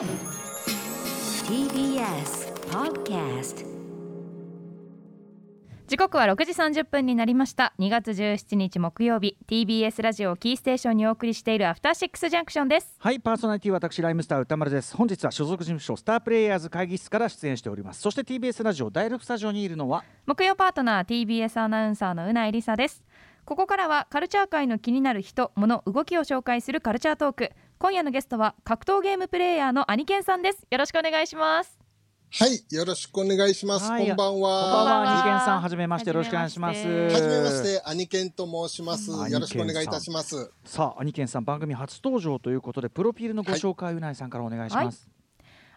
TBS Podcast 時刻は6時30分になりました。2月17日木曜日。TBS ラジオをキーステーションにお送りしているアフターシックスジャンクションです。はいパーソナリティは私ライムスター歌丸です。本日は所属事務所スタープレイヤーズ会議室から出演しております。そして TBS ラジオ第6スタジオにいるのは木曜パートナー TBS アナウンサーのうないりさですここからはカルチャー界の気になる人物動きを紹介するカルチャートーク。今夜のゲストは格闘ゲームプレイヤーのアニケンさんです。よろしくお願いします。はい、よろしくお願いします。はい。こんばんこんばんは。はは二健さんはじめまして。よろしくお願いしますはじめまして、アニケンと申します。うん。よろしくお願いいたします。さあアニケンさん番組初登場ということでプロフィールのご紹介、うないさんからお願いします、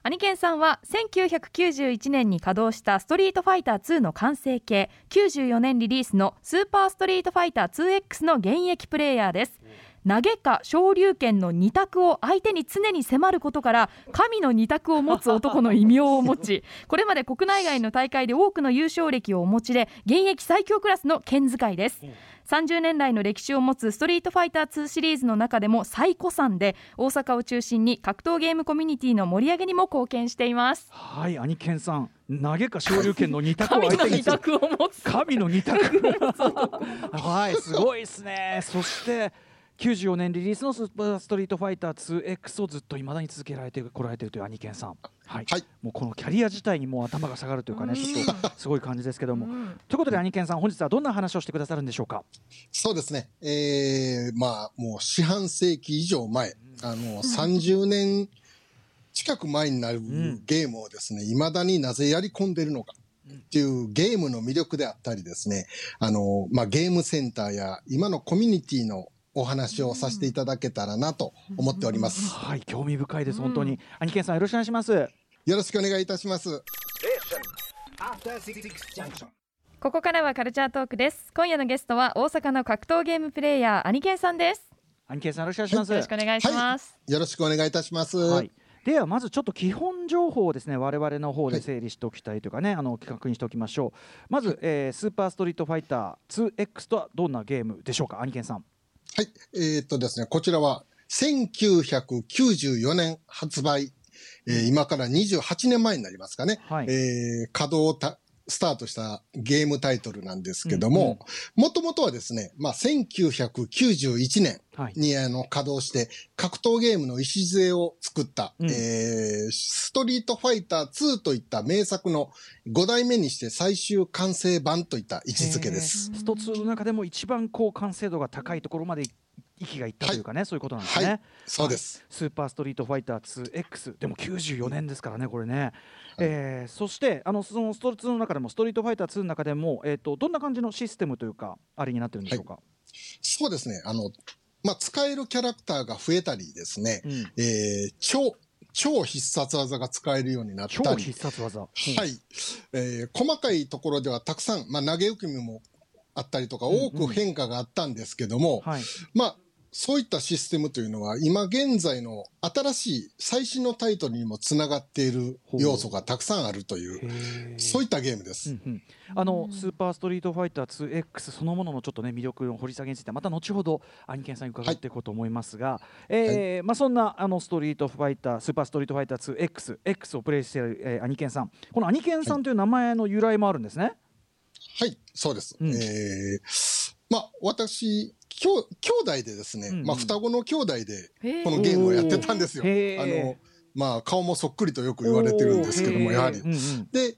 アニケンさんは1991年に稼働したストリートファイター2の完成形94年リリースのスーパーストリートファイター 2X の現役プレイヤーです。投げか昇竜拳の二択を相手に常に迫ることから神の二択を持つ男の異名を持ち これまで国内外の大会で多くの優勝歴をお持ちで現役最強クラスの剣使いです。30年来の歴史を持つストリートファイター2シリーズの中でも最古参で大阪を中心に格闘ゲームコミュニティの盛り上げにも貢献しています。はいアニケンさん。投げか昇竜拳の二択を 神の二相手にする。択を持つ。神の二択 はいすごいですね。そして94年リリースのスーパーストリートファイター 2X をずっと未だに続けられてこられているというアニケンさん、はい。はい。もうこのキャリア自体にもう頭が下がるというかねちょっとすごい感じですけども、ということでアニケンさん本日はどんな話をしてくださるんでしょうか？そうですね。えー、まあ、もう四半世紀以上前、あの、30年近く前になるんゲームをですね、未だになぜやり込んでるのか。っていうゲームの魅力であったりですね、あの、まあ、ゲームセンターや今のコミュニティのお話をさせていただけたらなと思っております。はい興味深いです本当に、アニケンさんよろしくお願いします。よろしくお願いいたします。ここからはカルチャートークです。今夜のゲストは大阪の格闘ゲームプレイヤーアニケンさんです。アニケンさんよろしくお願いします、よろしくお願いします、よろしくお願いいたします。はい、ではまずちょっと基本情報をですね我々の方で整理しておきたいというかね、あの確認しておきましょう。まず、えースーパーストリートファイター 2X とはどんなゲームでしょうかアニケンさんはい。えーっとですね、こちらは1994年発売、えー今から28年前になりますかね。はいえー稼働たスタートしたゲームタイトルなんですけども、もともとはですね、まあ、1991年はい。にあの稼働して格闘ゲームの礎を作った、うん。えーストリートファイター2といった名作の5代目にして最終完成版といった位置づけです。スト2の中でも一番こう完成度が高いところまで息がいったというかね、そういうことなんですね、はい。そうです。スーパーストリートファイター 2X でも94年ですからねこれね、えーそしてあのそのスト2の中でもストリートファイター2の中でも、えー、とどんな感じのシステムというかあれになってるんでしょうか、そうですね。あの、まあ、使えるキャラクターが増えたりですね、うん。えー超、超必殺技が使えるようになった超り、必殺技、はい、えー細かいところではたくさん、まあ、投げ受け身もあったりとか、多く変化があったんですけども、はい、まあ、そういったシステムというのは、今現在の新しい最新のタイトルにもつながっている要素がたくさんあるという、そういったゲームです。うんうん、あのスーパーストリートファイター 2X そのもののちょっとね魅力の掘り下げについてはまた後ほどアニケンさんに伺っていこうと思いますが、えーまあそんなあのストリートファイタースーパーストリートファイター 2X X をプレイしている、えーアニケンさんこのアニケンさんという名前の由来もあるんですね。はい、そうです。うんえーまあ、私、兄弟でですね、うんうん。まあ、双子の兄弟で、このゲームをやってたんですよ。あの、まあ、顔もそっくりとよく言われてるんですけども、やはり。うんうんで、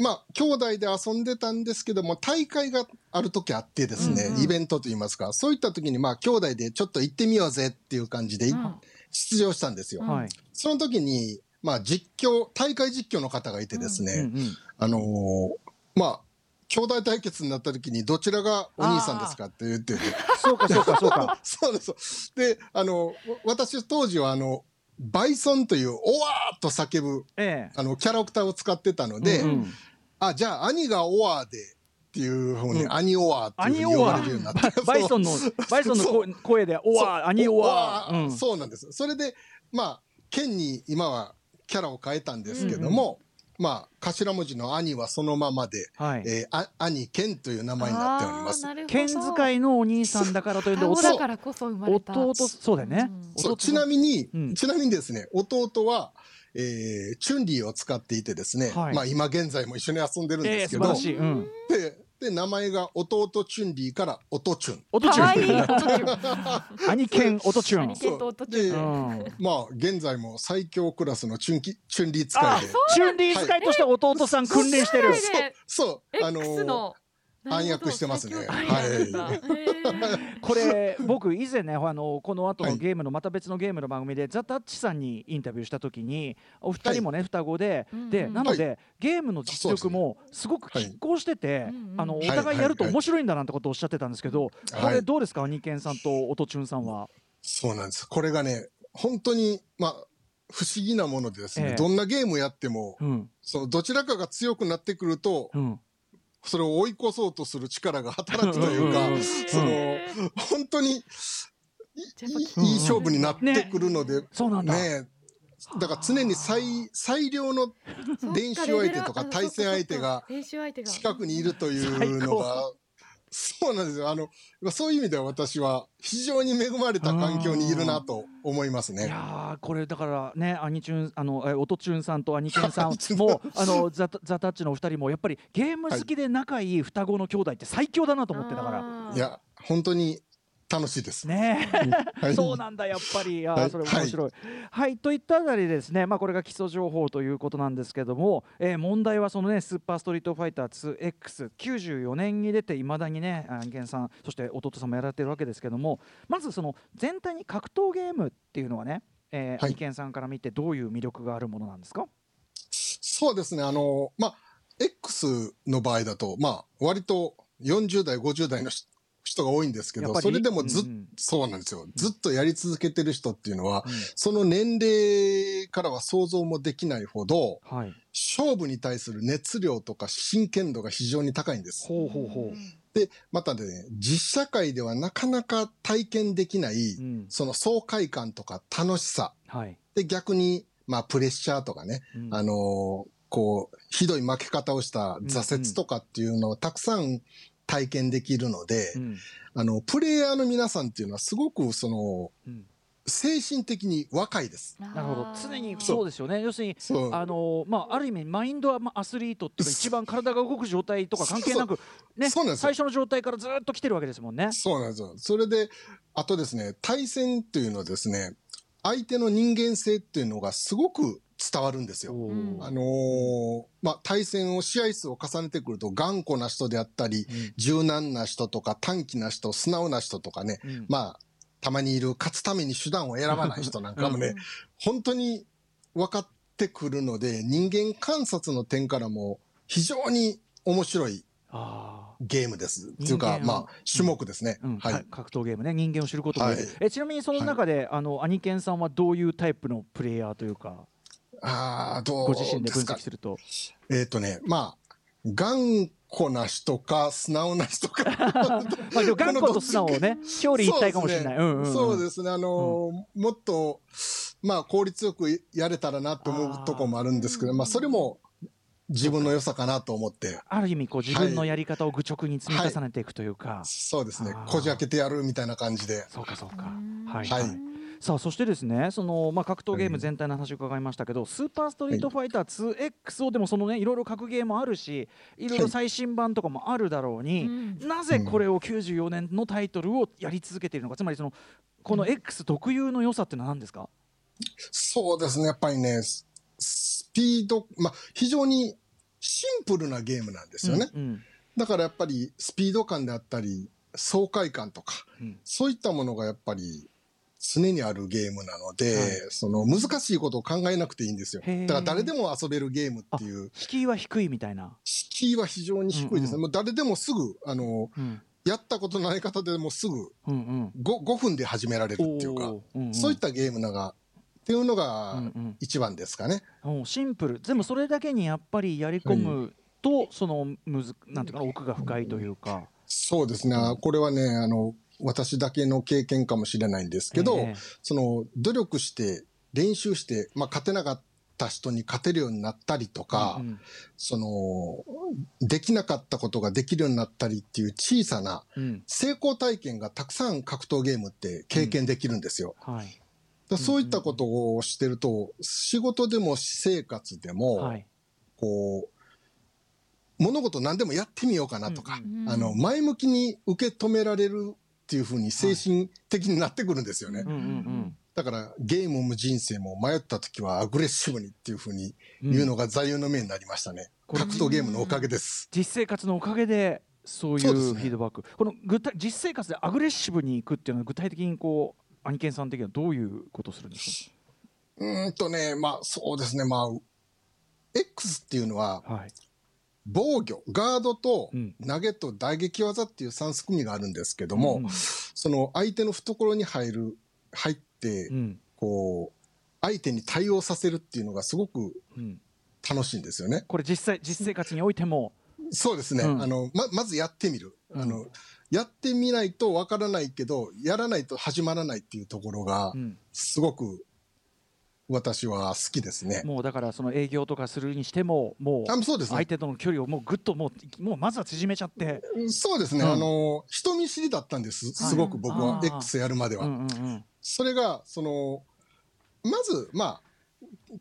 まあ、兄弟で遊んでたんですけども、大会がある時あってですね、うんうんイベントといいますか、そういった時に、まあ、兄弟でちょっと行ってみようぜっていう感じで、うん。出場したんですよ。はい。その時に、まあ、実況、大会実況の方がいてですね、あのーまあ、兄弟対決になった時に、どちらがお兄さんですかって言って。て、そうかそうかそうか。そうです。で、あの、わ私当時はあの、バイソンという、おわーっと叫ぶ、ええ。あの、キャラクターを使ってたので、うんうん。あ、じゃあ、兄がオワーで、っていうふうに、うん。兄オワーってアいうふうに呼ばれるようになって。バイソンのバイソンの声声でオワーアニオワー。そううん。そうなんです。それで、まあ、剣に今はキャラを変えたんですけども、まあ、頭文字の兄はそのままで、はい。えーあ兄健という名前になっております。あーなるほど。剣使いのお兄さんだからというんで双子だからこそ生まれた。弟そうだよね。うん。ちなみに、うん。ちなみにですね、弟は、えーチュンリーを使っていてですね、はい。まあ今現在も一緒に遊んでるんえーですけど、素晴らしい、うん、でで、名前が弟チュンリーから音チュン。音チュン。兄剣音チュン。兄貴と弟チュン。でうん。まあ現在も最強クラスのチュンキチュンリー使あいで、チュンリー使いとして弟さん訓練してる。そう、あの暗躍してますね。はい。これ僕以前ねあのこの後はいのゲームのまた別のゲームの番組でザ・タッチさんにインタビューした時にお二人もね双子でうんうんでなのでゲームの実力もすごくはい拮抗しててあのおはい。互いやると面白いんだなんてことをおっしゃってたんですけどこはい。れどうですか兄健さんと音チュンさんは？そうなんです。これがね、本当に、まあ、不思議なものでですね、ええ。どんなゲームやっても、うん。そのどちらかが強くなってくると、うんそれを追い越そうとする力が働くというかその、本当にいい勝負になってくるので、そうなんだ。ねえ。だから常に最最良の練習相手とか対戦相手が近くにいるというのが、そうなんですよ。あの、そういう意味では私は非常に恵まれた環境にいるなと思いますいね。やーこれだからね兄チュンあのえ音チュンさんと兄健さん兄チュンもあのザザタッチのお二人もやっぱりゲーム好きで仲いい双子の兄弟って最強だなと思ってだからいや、本当に楽しいです。ね。えはい。そうなんだやっぱり。あーはい。それ面白い。はい、といったあたりですね、まあ、これが基礎情報ということなんですけども、えー問題はそのねスーパーストリートファイター 2X94 年に出ていまだにね案件さんそして弟さんもやられてるわけですけどもまずその全体に格闘ゲームっていうのはね、えーはい。さんから見てどういう魅力があるものなんですか？そうですね。あの、まあ、X の場合だと、まあ、割と40代、50代のし人が多いんですけど、それでもずっ、うんうん。そうなんですよ。ずっとやり続けてる人っていうのは、うん。その年齢からは想像もできないほど、はい、勝負に対する熱量とか真剣度が非常に高いんです。ほうほうほう、で、またね、実社会ではなかなか体験できない、うん。その爽快感とか楽しさ。はい。で、逆に、まあ、プレッシャーとかね、うん。あのーこう、ひどい負け方をした挫折とかっていうのをたくさん体験できるので、うんあの、プレイヤーの皆さんっていうのはすごくその、うん精神的に若いです。なるほど常にそうですよね要するに。あのまあ、ある意味マインドはまあアスリートっていうか一番体が動く状態とか関係なく、ね、最初の状態からずっと来てるわけですもんね。そうなんですよ。それで、あとですね、対戦っていうのはですね、相手の人間性っていうのがすごく伝わるんですよ。あのーまあ、対戦を試合数を重ねてくると頑固な人であったり、うん。柔軟な人とか短気な人、素直な人とかね、うん。まあ、たまにいる勝つために手段を選ばない人なんかもね、本当に分かってくるので、人間観察の点からも非常に面白いあゲームです。っていうかまあ、種目ですね。ーうん。はい。か。格闘ゲームね。人間を知ることがで。きる、はい。えちなみにその中で、あの兄健さんはどういうタイプのプレイヤーというかああ、どうご自身で分析すると。えっ、とね、まあ、頑固な人か、素直な人か。まあ、でも頑固と素直をね表裏一体かもしれない。そうですねうん。うんうんそうですね。あのーもっと、まあ、効率よくやれたらなと思うとこもあるんですけど、まあ、それも自分の良さかなと思って、ある意味こう自分のやり方を愚直に積み重ねていくというか、そうですね。こじ開けてやるみたいな感じで。そうかそうか。うん。はい、はいさあそしてですねその、まあ、格闘ゲーム全体の話を伺いましたけど、スーパーストリートファイター 2X をでもそのねいろいろ格ゲーもあるしいろいろ最新版とかもあるだろうに、うん。なぜこれを94年のタイトルをやり続けているのかつまりそのこの X 特有の良さってのは何ですか、そうですね。やっぱりね、ススピード、まあ、非常にシンプルなゲームなんですよね。うんうん。だからやっぱりスピード感であったり、爽快感とか、うん。そういったものがやっぱり常にあるゲームなので、はい。その難しいことを考えなくていいんですよ。だから誰でも遊べるゲームっていう、敷居は低いみたいな、敷居は非常に低いですね。うん。うんもう誰でもすぐ、あの、うん。やったことない方でもすぐうんうん、5, 5分で始められるっていうか、うんうん。そういったゲームなが、っていうのうんがうん。一番ですかね。もうシンプル。でもそれだけにやっぱりやり込むと、そのむずなんていうかな奥が深いというか。そうですね。これはね、あの、私だけの経験かもしれないんですけど、ええ。その、努力して、練習して、まあ、勝てなかっった人に勝てるようになったりとか、うんその、できなかったことができるようになったりっていう小さなうん。成功体験がたくさん格闘ゲームって経験できるんですよ。はい。だからそういったことをしてると、仕事でも私生活でも、はい。こう、物事何でもやってみようかなとか、うんうん。あの、前向きに受け止められるっていうふうに精神的になってくるんですよね。うんうんだからゲームも人生も迷った時はアグレッシブにっていうふうにうん。言うのが座右の銘になりましたね。これ格闘ゲームのおかげです。実生活のおかげでそういうフィードバック、この具体実生活でアグレッシブにいくっていうのは具体的にこうアニケンさん的にはどういうことをするんですうーんとね、まあそうですね、まあ、X っていうのはかはい防御、ガードとうん。投げと打撃技っていう3組があるんですけども、うんその相手の懐に入る、入ってう、ん。こう、相手に対応させるっていうのがすごくうん。楽しいんですよね。これ実際実生活においても。そうですね。うん。あの、ま、まずやってみる。あの、うんやってみないとわからないけど、やらないと始まらないっていうところがう、ん。すごく私は好きですね。もうだからその営業とかするにしてももうあそうですね相手との距離をもうぐっともうもうまずは縮めちゃって、そうですね。うんあの、人見知りだったんです。すごく僕は X やるまでは。うんうんうんそれが、その、まず、まあ、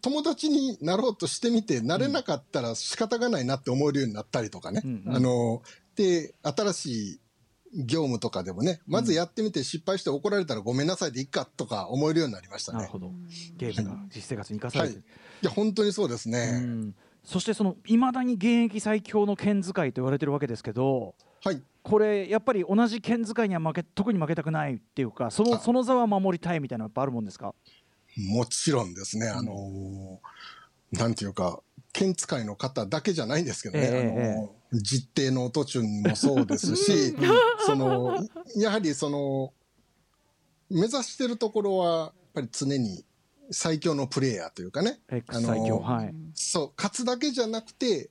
友達になろうとしてみて、なれなかったら仕方がないなって思えるようになったりとかね。うんうんあの、で、新しい業務とかでもね、まずやってみて失敗して怒られたらごめんなさいでいいかとか思えるようになりましたね。なるほど。ゲームが実生活に生かされて。る、い。や、本当にそうですうね。ん。そしてそのいまだに現役最強の剣使いと言われてるわけですけどはい。これやっぱり同じ剣使いには負け特に負けたくないっていうかそのあその座は守りたいみたいなのやっぱあるもんですか？もちろんですね、あのーなんていうか、剣使いの方だけじゃないんですけどね、ええ。あのー実定の音中もそうですし、その、やはりその、目指してるところは、やっぱり常に最強のプレイヤーというかね、X 最強、あのはい、そう、勝つだけじゃなくて、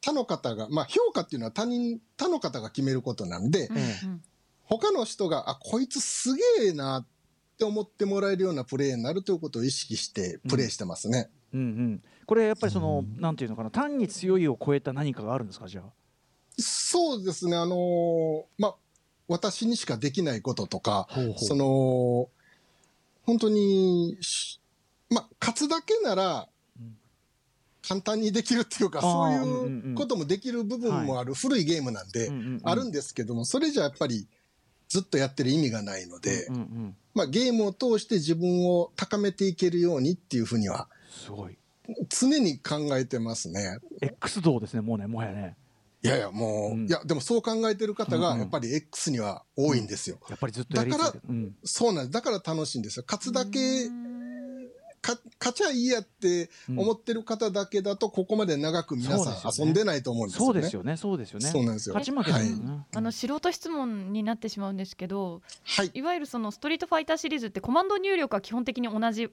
他の方が、まあ評価っていうのは他人、他の方が決めることなんで、うん。えうん他の人が、あ、こいつすげえなって思ってもらえるようなプレーになるということを意識してプレイしてますね。うんうん、これやっぱりその、なんていうのかな単に強いを超えた何かがあるんですかじゃあ？そうですね、あのーまあ、私にしかできないこととか、ほうほう。その、本当にし、まあ、勝つだけならうん、簡単にできるっていうか、あそういうこともできる部分もある古いゲームなんで、うんうんうん。あるんですけども、それじゃやっぱりずっとやってる意味がないので、うんうん、まあ、ゲームを通して自分を高めていけるようにっていうふうにはすごい常に考えてますね。X 道ですねもうねもはやねいやいや、もう、うんいや、でもそう考えてる方うんうんがやっぱり X には多いんですよ。やっぱりずっとやり続けてだうんそうなんです。だから楽しいんですよ。勝つだけ、か勝ちゃいいやって思ってる方だけだと、ここまで長く皆さん遊んでないと思うんですよね。そうですよねそうですよねそうなんですよ。勝ち負けだはいあの素人質問になってしまうんですけどはい。いわゆるそのストリートファイターシリーズってコマンド入力は基本的に同じ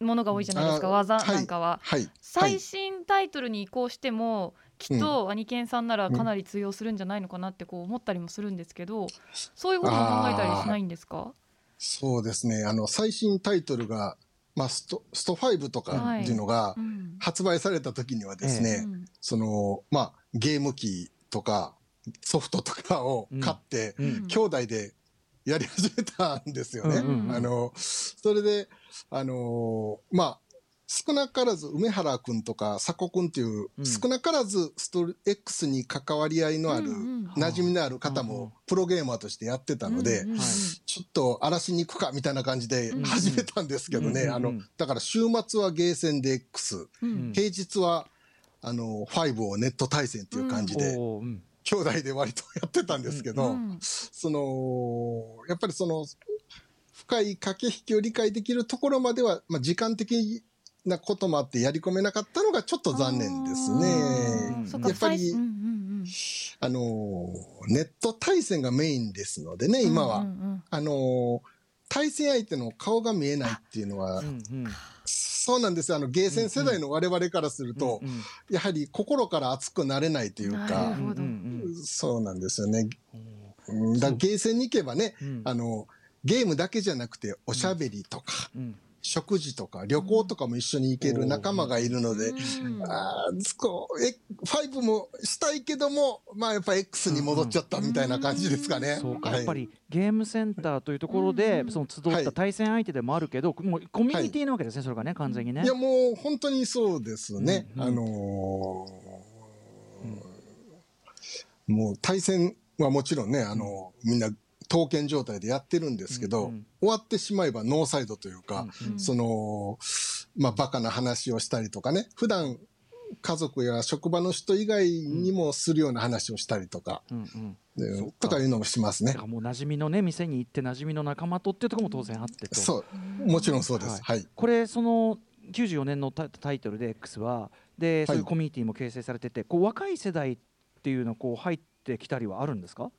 ものが多いじゃないですか。あ技はいなんかは。はい。は最い。新タイトルに移行してもきっとアニケンさんならかなり通用するんじゃないのかなってこう思ったりもするんですけどそういうことも考えたりしないんですか？そうですね。あの、最新タイトルが、まあ、スト、スト5とかっていうのがうん。発売された時にはですね、うんその、まあ、ゲーム機とかソフトとかを買って、うん。兄弟でやり始めたんですよね。うんうんうん。あの、それで、あのーまあ、少なからず梅原くんとか佐古くんっていう、うん。少なからずスト X に関わり合いのある、うんうん。馴染みのある方もプロゲーマーとしてやってたので、ちょっと荒らしに行くかみたいな感じでうん始めたんですけどね、うんあの、だから週末はゲーセンで X、うん。平日は、あの、5をネット対戦っていう感じで、兄弟で割とやってたんですけど、うんその、やっぱりその、深い駆け引きを理解できるところまでは、まあ、時間的なこともあってやり込めなかったのがちょっと残念ですあね。やっぱり最うんうんあの、ネット対戦がメインですのでね、うん今は。うん。うんあの、対戦相手の顔が見えないっていうのはう、んうんそうなんですよ。あの、ゲーセン世代の我々からすると、うんうん。やはり心から熱くなれないというなかそうなんですよね。う。んうんだゲーセンに行けばね、うん。あの、ゲームだけじゃなくて、おしゃべりとか、うん食事とか旅行とかも一緒に行ける仲間がいるので、うん。あーこうえ5もしたいけども、まあやっぱ X に戻っちゃったみたいな感じですかね。そうか、はい。やっぱりゲームセンターというところで、うん。その集った対戦相手でもあるけど、もうコミュニティなわけですね、それがね完全にね。いやもう本当にそうですね。うんうん。あのーもう対戦はもちろんね、あのみんな刀剣状態でやってるんですけど、うんうん。終わってしまえばノーサイドというか、うんうん。その、まあ、バカな話をしたりとかね、普段家族や職場の人以外にもするような話をしたりとか、うんうん。とかいうのもしますね。もう馴染みのね店に行って馴染みの仲間とっていうところも当然あってと。そう、もちろんそうです。はい。これその94年のタタイトルで X はでそういうコミュニティも形成されてて、こう若い世代っていうのこう入ってきたりはあるんですか？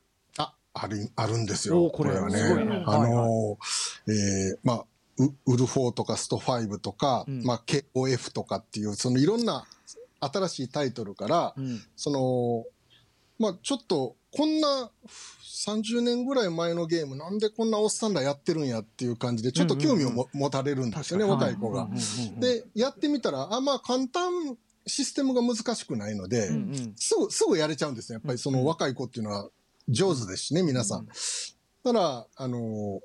あ、ある、あるんですよ。これはね。あはいのーえーまあ、ウウルフォーとかスト5とか、うんまあ、KOF とかっていう、そのいろんな新しいタイトルから、うんその、まあ、ちょっと、こんな30年ぐらい前のゲーム、なんでこんなおっさんらやってるんやっていう感じで、ちょっと興味をも、持たれるんですよね、若い子が。で、やってみたら、あ、まあ、簡単、システムが難しくないので、うんうんすぐ、すぐやれちゃうんですね。やっぱりその若い子っていうのは上手ですしね、皆さん。だから、あのー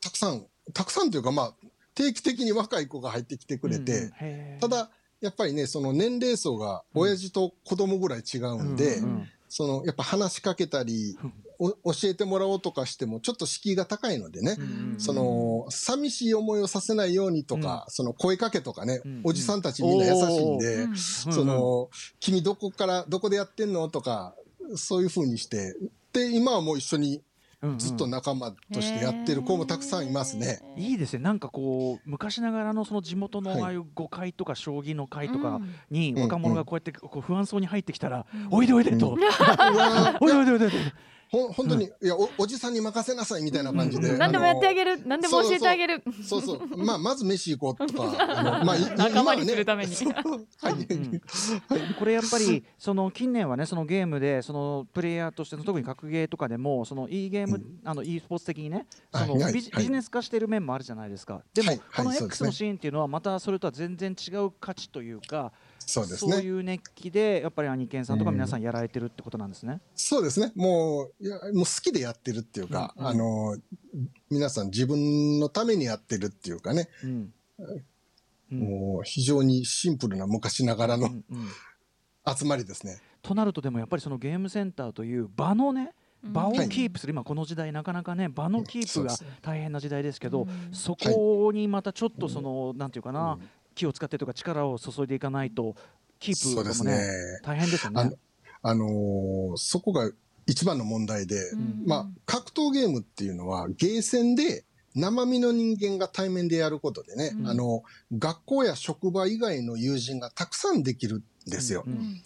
たくさん、たくさんというか、まあ、定期的に若い子が入ってきてくれて、ただ、やっぱりね、その年齢層が親父と子供ぐらい違うんで、その、やっぱ話しかけたり、お教えてもらおうとかしても、ちょっと敷居が高いのでね、その、寂しい思いをさせないようにとか、その声かけとかね、うんおじさんたちみんな優しいんで、うん。その、君どこから、どこでやってんのとか、そういう風にして、で、今はもう一緒にずっと仲間としてやってる子もたくさんいますね。いいですね。なんかこう昔ながらのその地元のはい。ああいう碁会とか将棋の会とかうんにうん。若者がこうやってこう不安そうに入ってきたら「おいでおいで」と。うわ「おいでおいでおいで」とほん本当に、いやお、おじさんに任せなさいみたいな感じで。何でもやってあげる。る何でも教えてあげる。そうそう。まあ、まず飯行こうとか。あの まあ、い仲間にするために。これやっぱりその近年はねそのゲームでそのプレイヤーとしての特に格ゲーとかでもその e ゲーム、あの e スポーツ的にねそのビジはい。ビジネス化している面もあるじゃないですか。でも、この X ね。のシーンっていうのはまたそれとは全然違う価値というかそうですね。そういう熱気でやっぱりアニケンさんとか皆さんやられてるってことなんですね。そうですね。もう、いや、もう好きでやってるっていうか、うん。うん。あの、皆さん自分のためにやってるっていうかね、うん。うん。もう非常にシンプルな昔ながらのうんうん。集まりですね。となるとでもやっぱりそのゲームセンターという場のね場をはいキープする、今この時代なかなかね場のキープが大変な時代ですけど、うん。そこにまたちょっとその、なんていうかな、気を使ってとか力を注いでいかないとキープねね。大変ですよねあの。あのーそこが一番の問題で、うんまあ、格闘ゲームっていうのは、ゲーセンで生身の人間が対面でやることでね、うんあの、学校や職場以外の友人がたくさんできるんですよ。うんうん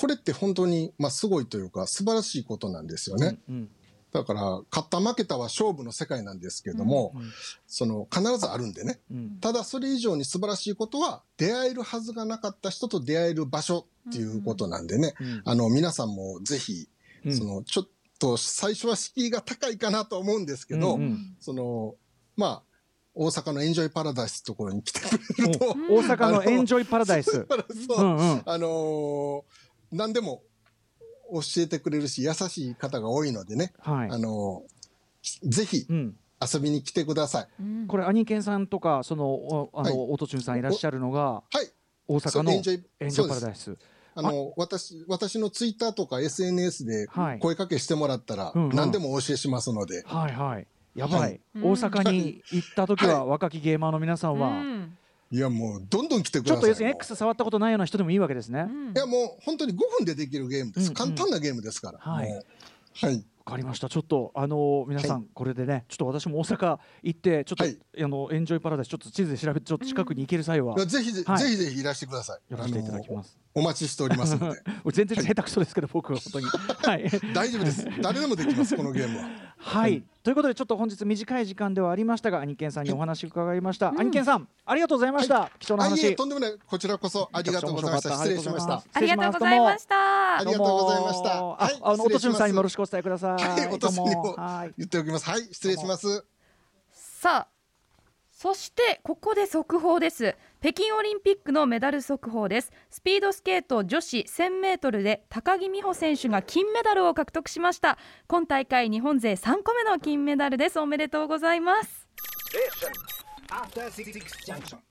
これって本当に、まあ、すごいというか、素晴らしいことなんですよね。うんだから、勝った負けたは勝負の世界なんですけども、うんその、必ずあるんでね。うん。ただ、それ以上に素晴らしいことは、出会えるはずがなかった人と出会える場所っていうことなんでね。うんあの、皆さんもぜひ、うん。その、ちょっと最初は敷居が高いかなと思うんですけど、うんうん。その、まあ、大阪のエンジョイパラダイスところに来てくれると、お大阪のエンジョイパラダイス。そう、うんうん。あのー何でも教えてくれるし、優しい方が多いのでね、はい。あのーぜひうん、遊びに来てください。うん。これアニケンさんとかそのおあの、はい。オートチューンさんいらっしゃるのがはい。大阪のエンジョイエンジョイパラダイス。あの、私、私のツイッターとか SNS ではい。声かけしてもらったら、何でもお教えしますので、はいはい。やばい。はい。うん大阪に行った時は、は若きゲーマーの皆さんは、うんいやもう、どんどん来てください。ちょっと要するに X 触ったことないような人でもいいわけですね。わ、うんいやもう本当に5分でできるゲームです。うんうん簡単なゲームですから。はいはい。かりました。ちょっとあの皆さん、はこれでね、ちょっと私も大阪行ってちょっと、はいあのエンジョイパラダイスちょっと地図で調べてちょっと近くに行ける際は、いやぜひぜひ、はいぜひぜひいらしてください。やらせていただきます。あのお待ちしておりますので。全然下手くそですけど、僕は本当に。はい。大丈夫です。誰でもできます、このゲームは。はい、ということでちょっと本日短い時間ではありましたが、アニケンさんにお話伺いました。アニケンさん、ありがとうございました。貴重なあ、い話。え、とんでもない。こちらこそありがとうございました。失礼しました。ありがとうございましたありがとうございましたはいあ、あの、おとちゅんさんにもよろししくお伝えください。はい、おとすにもはい。言っておきます。はい、失礼します。さあそしてここで速報です北京オリンピックのメダル速報です。スピードスケート女子 1000m で高木美帆選手が金メダルを獲得しました。今大会日本勢3個目の金メダルです。おめでとうございます。